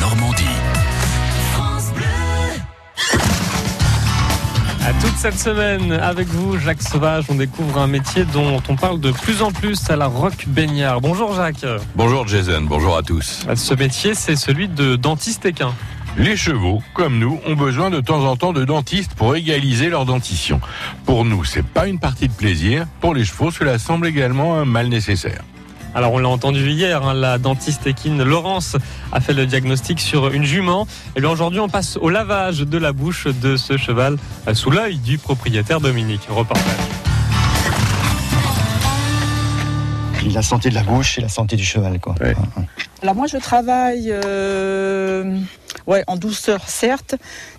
Normandie. À toute cette semaine, avec vous, Jacques Sauvage, on découvre un métier dont on parle de plus en plus à la Roque Baignard. Bonjour Jacques. Bonjour Jason, bonjour à tous. Ce métier, c'est celui de dentiste équin. Les chevaux, comme nous, ont besoin de temps en temps de dentistes pour égaliser leur dentition. Pour nous, c'est pas une partie de plaisir. Pour les chevaux, cela semble également un mal nécessaire. Alors on l'a entendu hier, hein, la dentiste équine Laurence a fait le diagnostic sur une jument. Et bien aujourd'hui on passe au lavage de la bouche de ce cheval euh, sous l'œil du propriétaire Dominique. Reportage. La santé de la bouche et la santé du cheval. Quoi. Ouais. Alors moi je travaille euh, ouais, en douceur certes.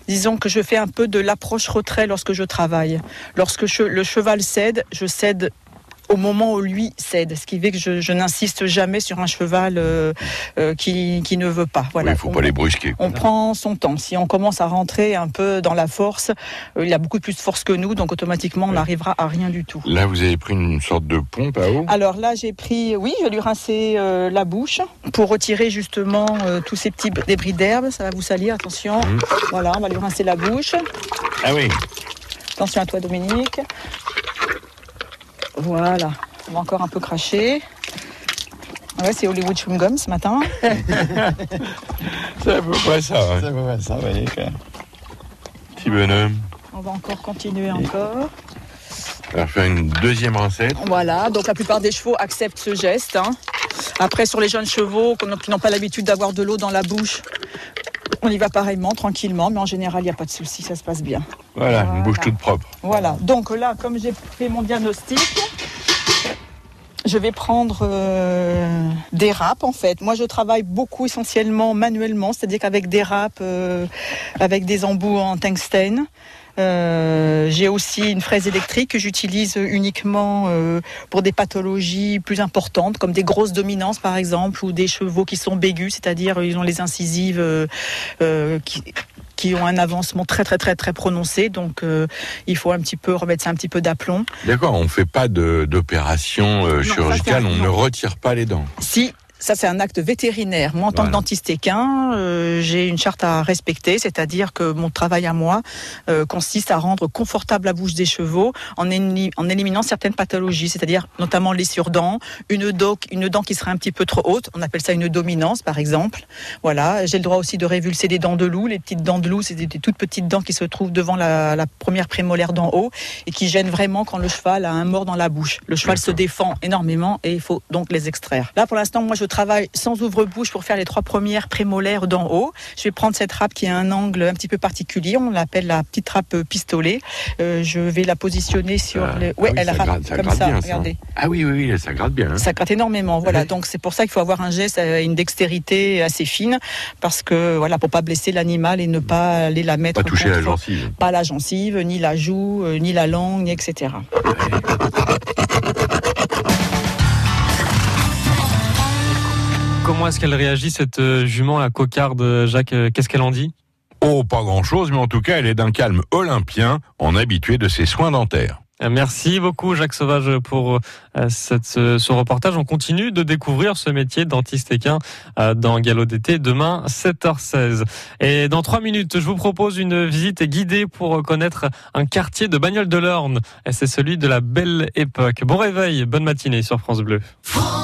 Disons que je fais un peu de l'approche-retrait lorsque je travaille. Lorsque le cheval cède, je cède au moment où lui cède, ce qui fait que je, je n'insiste jamais sur un cheval euh, euh, qui, qui ne veut pas. Voilà. Il faut On- pas les brusquer. on prend son temps. Si on commence à rentrer un peu dans la force, euh, il a beaucoup plus de force que nous, donc automatiquement on n'arrivera à rien du tout. Là, vous avez pris une sorte de pompe à eau? Alors là, j'ai pris, oui, je vais lui rincer la bouche pour retirer justement tous ces petits débris d'herbe. Ça va vous salir, attention. Mhm. Voilà, on va lui rincer la bouche. Ah oui. Attention à toi, Dominique. Voilà, on va encore un peu cracher. Ouais, c'est Hollywood Chewing Gum ce matin. C'est à peu près ça. hein. Ça, ouais, ça, ouais, quoi. Petit bonhomme. On va encore continuer encore. On va faire une deuxième rincette. Voilà, donc la plupart des chevaux acceptent ce geste. hein. Après, sur les jeunes chevaux qui n'ont pas l'habitude d'avoir de l'eau dans la bouche, on y va pareillement, tranquillement, mais en général, il n'y a pas de souci, ça se passe bien. Voilà, une bouche toute propre. Voilà, donc là, comme j'ai fait mon diagnostic, je vais prendre euh, des râpes en fait. Moi, je travaille beaucoup essentiellement manuellement, c'est-à-dire qu'avec des râpes, euh, avec des embouts en tungstène. Euh, j'ai aussi une fraise électrique que j'utilise uniquement euh, pour des pathologies plus importantes, comme des grosses dominances par exemple, ou des chevaux qui sont bégus, c'est-à-dire ils ont les incisives euh, qui, qui ont un avancement très très très très prononcé. Donc il faut un petit peu remettre ça un petit peu d'aplomb. D'accord, on fait pas d'opération chirurgicale, on non. ne retire pas les dents. Si ça c'est un acte vétérinaire. Moi en tant Voilà. que dentiste équin, euh, j'ai une charte à respecter, c'est-à-dire que mon travail à moi euh, consiste à rendre confortable la bouche des chevaux en, en éliminant certaines pathologies, c'est-à-dire notamment les surdents, une dent, une dent qui serait un petit peu trop haute, on appelle ça une dominance par exemple. Voilà, j'ai le droit aussi de révulser des dents de loup. Les petites dents de loup, c'est des, des toutes petites dents qui se trouvent devant la, la première prémolaire d'en haut et qui gênent vraiment quand le cheval a un mort dans la bouche. Le cheval se défend énormément et il faut donc les extraire. Là, pour l'instant, moi, je travaille sans ouvre-bouche pour faire les trois premières prémolaires d'en haut. Je vais prendre cette râpe qui a un angle un petit peu particulier. On l'appelle la petite râpe pistolet. Euh, je vais la positionner sur Ah, les. ah oui, elle ça râpe gratte- ça comme gratte ça. bien, ça. Ah oui, oui, oui, ça gratte bien. hein. Ça gratte énormément, voilà. Donc c'est pour ça qu'il faut avoir un geste, euh, une dextérité assez fine, parce que voilà, pour pas blesser l'animal et ne pas aller la mettre Pas toucher la gencive. pas la gencive, ni la joue, euh, ni la langue, etc. Comment est-ce qu'elle réagit cette euh, jument, la cocarde, Jacques euh, Qu'est-ce qu'elle en dit? Oh, pas grand-chose, mais en tout cas, elle est d'un calme olympien, en habitué de ses soins dentaires. Euh, Merci beaucoup Jacques Sauvage pour euh, cette, ce, ce reportage. On continue de découvrir ce métier de dentiste équin euh, dans Galop d'été demain 7h16. Et dans trois minutes, je vous propose une visite guidée pour connaître un quartier de Bagnoles de l'Orne. Et c'est celui de la Belle Époque. Bon réveil, bonne matinée sur France Bleu. France Bleu.